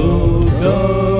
Go.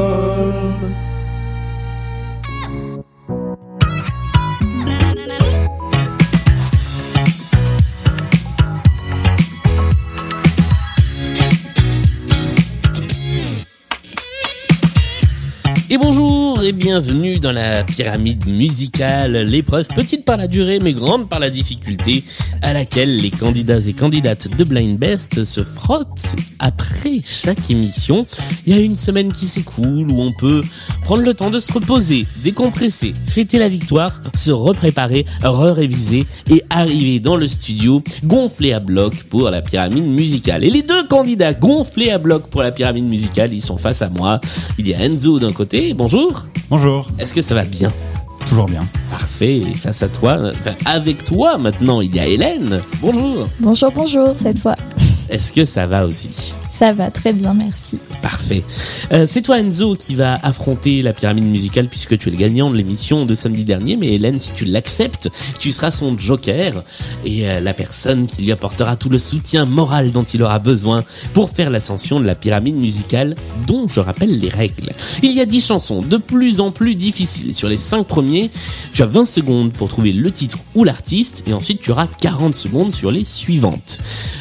Et bonjour et bienvenue dans la pyramide musicale, l'épreuve petite par la durée mais grande par la difficulté à laquelle les candidats et candidates de Blind Best se frottent après chaque émission. Il y a une semaine qui s'écoule où on peut prendre le temps de se reposer, décompresser, fêter la victoire, se repréparer, re-réviser et arriver dans le studio gonflé à bloc pour la pyramide musicale. Et les deux candidats gonflés à bloc pour la pyramide musicale, ils sont face à moi. Il y a Enzo d'un côté, bonjour. Bonjour. Est-ce que ça va bien? Toujours bien. Parfait. Face à toi, enfin, avec toi maintenant, il y a Hélène. Bonjour. Bonjour, bonjour, cette fois. Est-ce que ça va aussi? Ça va très bien, merci. Parfait. Euh, c'est toi Enzo qui va affronter la pyramide musicale puisque tu es le gagnant de l'émission de samedi dernier. Mais Hélène, si tu l'acceptes, tu seras son joker et euh, la personne qui lui apportera tout le soutien moral dont il aura besoin pour faire l'ascension de la pyramide musicale dont je rappelle les règles. Il y a 10 chansons de plus en plus difficiles. Sur les 5 premiers, tu as 20 secondes pour trouver le titre ou l'artiste et ensuite tu auras 40 secondes sur les suivantes.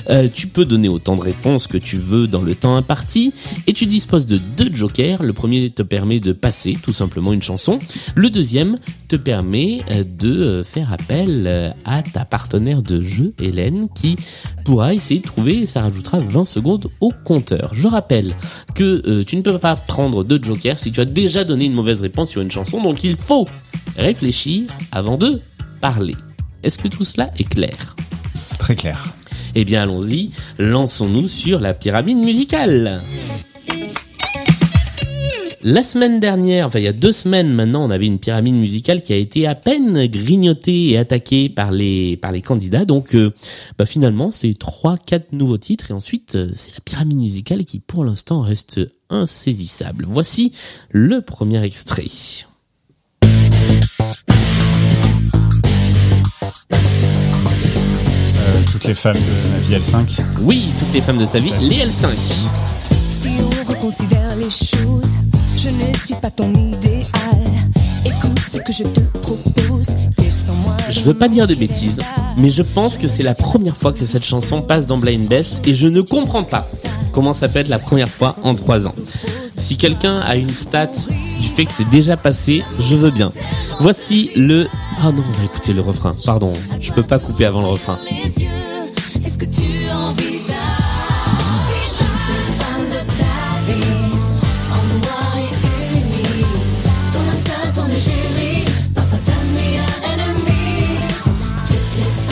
Euh, tu peux donner autant de réponses que tu veux dans le temps imparti et tu disposes de deux jokers. Le premier te permet de passer tout simplement une chanson. Le deuxième te permet euh, de euh, faire appel euh, à ta partenaire de jeu, Hélène, qui pourra essayer de trouver, ça rajoutera 20 secondes au compteur. Je rappelle que tu ne peux pas prendre deux jokers si tu as déjà donné une mauvaise réponse sur une chanson, donc il faut réfléchir avant de parler. Est-ce que tout cela est clair? C'est très clair. Eh bien, allons-y, lançons-nous sur la pyramide musicale. La semaine dernière, enfin il y a deux semaines maintenant, on avait une pyramide musicale qui a été à peine grignotée et attaquée par les candidats. Donc euh, bah, finalement, c'est trois, quatre nouveaux titres et ensuite euh, c'est la pyramide musicale qui pour l'instant reste insaisissable. Voici le premier extrait. Toutes les femmes de ma vie L5. Oui, toutes les femmes de ta vie, les L5. Si on reconsidère les choses, je ne suis pas ton idéal. Écoute ce que je te propose. Laisse-moi Je veux pas dire de bêtises, mais je pense que c'est la première fois que cette chanson passe dans Blind Best et je ne comprends pas comment ça peut être la première fois en trois ans. Si quelqu'un a une stat du fait que c'est déjà passé, je veux bien. Voici le... Ah non, on va écouter le refrain. Pardon, je peux pas couper avant le refrain. Est-ce que tu envisages?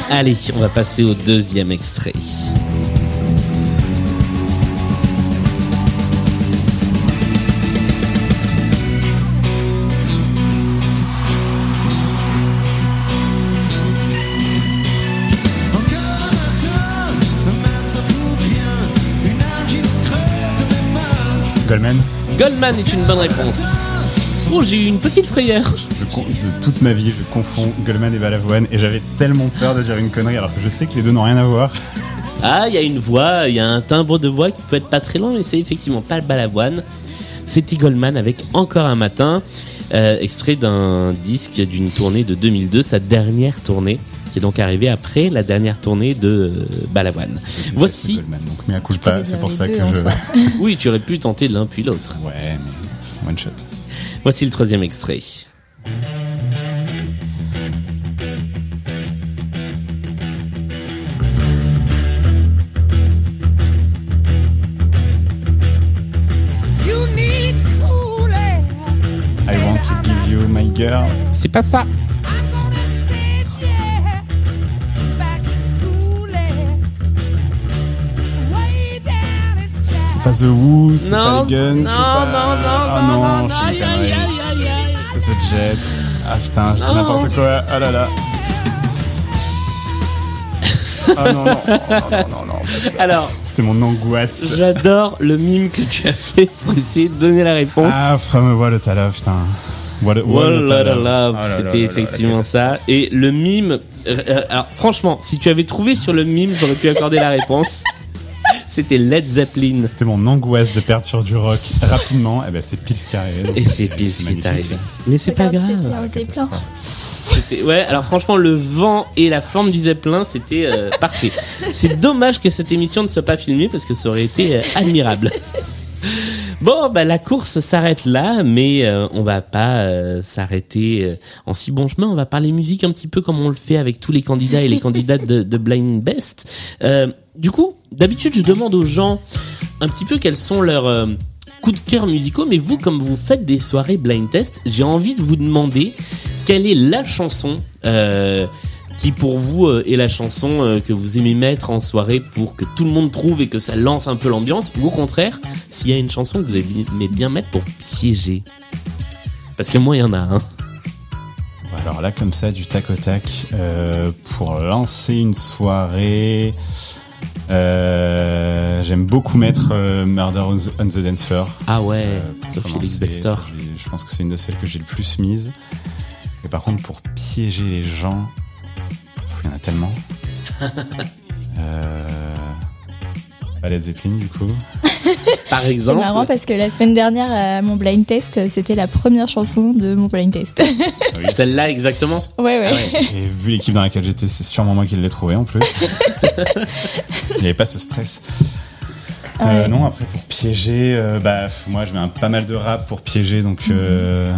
Allez, on va passer au deuxième extrait. Goldman. Goldman est une bonne réponse. Oh, j'ai eu une petite frayeur. Je de toute ma vie, je confonds Goldman et Balavoine et j'avais tellement peur de dire une connerie alors que je sais que les deux n'ont rien à voir. Ah, il y a une voix, il y a un timbre de voix qui peut être pas très long, mais c'est effectivement pas le balavoine. C'était Goldman avec Encore un matin, euh, extrait d'un disque d'une tournée de 2002, sa dernière tournée, qui est donc arrivée après la dernière tournée de euh, Balavoine. C'est Voici, donc mais à coup pas, c'est pour ça que je. oui, tu aurais pu tenter l'un puis l'autre. Ouais, mais one shot. Voici le troisième extrait. I want to give you my girl. C'est pas ça. Pas The Who, c'est pas les Guns, non, pas... non, non, ah non, non, non, je suis aïe, une aïe, connerie. aïe, aïe, aïe. The Jet. Ah putain, je dis n'importe quoi. Ah là là. Ah non, non, non, non, non, non. Alors, C'était mon angoisse. j'adore le mime que tu as fait pour essayer de donner la réponse. Ah, From What a Love, putain. What a, What a a Love. love, Oh c'était effectivement ça. Et le mime, euh, euh, alors franchement, si tu avais trouvé sur le mime, j'aurais pu accorder la réponse. C'était Led Zeppelin. C'était mon angoisse de perdre sur du rock rapidement. Et ben c'est pile ce qui arrive. Et c'est pile ce qui est arrivé. Mais c'est pas grave. c'était ouais. Alors franchement, le vent et la forme du zeppelin, c'était euh, parfait. C'est dommage que cette émission ne soit pas filmée parce que ça aurait été euh, admirable. Bon, bah la course s'arrête là, mais euh, on va pas euh, s'arrêter euh, en si bon chemin. On va parler musique un petit peu comme on le fait avec tous les candidats et les candidates de, de Blind Best. Du coup, d'habitude, je demande aux gens un petit peu quels sont leurs euh, coups de cœur musicaux, mais vous, comme vous faites des soirées blind test, j'ai envie de vous demander quelle est la chanson euh, qui pour vous euh, est la chanson que vous aimez mettre en soirée pour que tout le monde trouve et que ça lance un peu l'ambiance, ou au contraire, s'il y a une chanson que vous aimez bien mettre pour piéger. Parce que moi, il y en a un. Bon, Alors là, comme ça, du tac au tac, pour lancer une soirée, euh, j'aime beaucoup mettre euh, Murder on the, Dance Floor. Ah ouais, Euh, ça, j'ai- Je pense que c'est une de celles que j'ai le plus mise. Et par contre, pour piéger les gens, il y en a tellement. euh, pas Led Zeppelin, du coup. Par C'est exemple. marrant parce que la semaine dernière, à mon blind test, c'était la première chanson de mon blind test. Oui. Celle-là exactement. ouais, ouais. Ah ouais. Et vu l'équipe dans laquelle j'étais, c'est sûrement moi qui l'ai trouvé en plus. Il n'y avait pas ce stress. Euh, Ouais. non, après pour piéger, euh, bah moi je mets un, pas mal de rap pour piéger, donc euh,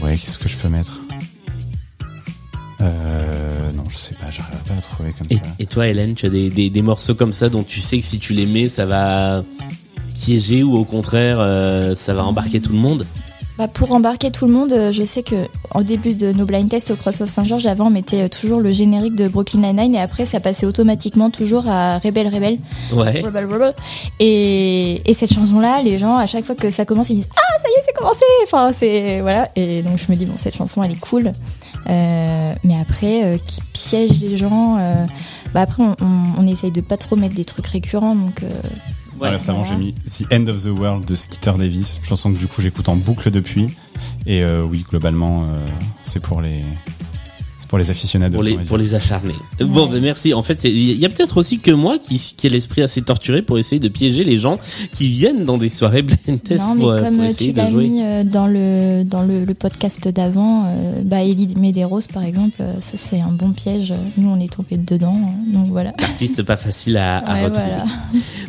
ouais, qu'est-ce que je peux mettre? Euh, Non, je sais pas, j'arrive pas à trouver comme Et, ça. et toi, Hélène, tu as des, des, des morceaux comme ça dont tu sais que si tu les mets, ça va piéger ou au contraire, euh, ça va embarquer tout le monde Bah, pour embarquer tout le monde, euh, je sais que au début de nos blind tests au Cross of Saint-Georges, avant on mettait euh, toujours le générique de Brooklyn Nine-Nine et après ça passait automatiquement toujours à Rebelle Rebelle. Ouais. Rebel Rebel. Et, et cette chanson-là, les gens, à chaque fois que ça commence, ils disent Ah, ça y est, c'est commencé Enfin, c'est. Voilà. Et donc, je me dis, bon, cette chanson, elle est cool. Euh, mais après, euh, qui piège les gens. euh, bah après, on, on, on essaye de pas trop mettre des trucs récurrents. Donc, Récemment, j'ai mis The End of the World de Skeeter Davis, chanson que du coup j'écoute en boucle depuis. Et euh, oui, globalement, euh, c'est pour les, pour les aficionados. Pour les, pour les acharnés. Bon, ben merci. En fait, il y a peut-être aussi que moi qui, qui ai l'esprit assez torturé pour essayer de piéger les gens qui viennent dans des soirées blind test non, mais pour, euh, comme pour euh, essayer tu de l'as jouer. mis euh, dans le dans le, le podcast d'avant, euh, bah Ellie Medeiros par exemple, ça c'est un bon piège. Nous on est tombé dedans, euh, donc voilà. Artiste pas facile à, à Ouais, retrouver. voilà.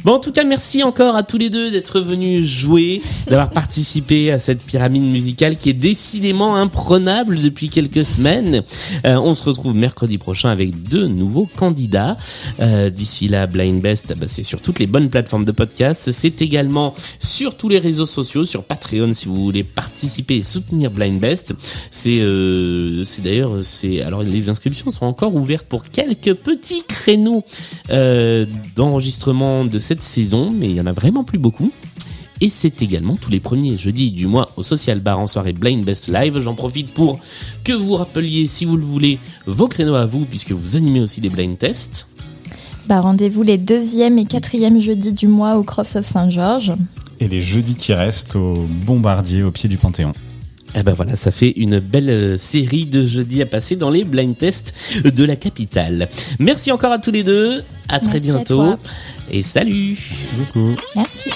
Bon, en tout cas, merci encore à tous les deux d'être venus jouer, d'avoir participé à cette pyramide musicale qui est décidément imprenable depuis quelques semaines. Euh, on se retrouve mercredi prochain avec deux nouveaux candidats. Euh, D'ici là, Blind Best, bah, c'est sur toutes les bonnes plateformes de podcast. C'est également sur tous les réseaux sociaux, sur Patreon si vous voulez participer et soutenir Blind Best. C'est euh, d'ailleurs c'est alors les inscriptions sont encore ouvertes pour quelques petits créneaux d'enregistrement de cette saison, mais il y en a vraiment plus beaucoup. Et c'est également tous les premiers jeudis du mois au Social Bar en soirée Blind Best Live. J'en profite pour que vous rappeliez, si vous le voulez, vos créneaux à vous, puisque vous animez aussi des blind tests. Bah rendez-vous les deuxième et quatrième jeudis du mois au Cross of Saint-Georges. Et les jeudis qui restent au Bombardier, au pied du Panthéon. Eh ben voilà, ça fait une belle euh, série de jeudis à passer dans les blind tests de la capitale. Merci encore à tous les deux. À très Merci à bientôt. toi. Et salut. Merci beaucoup. Merci.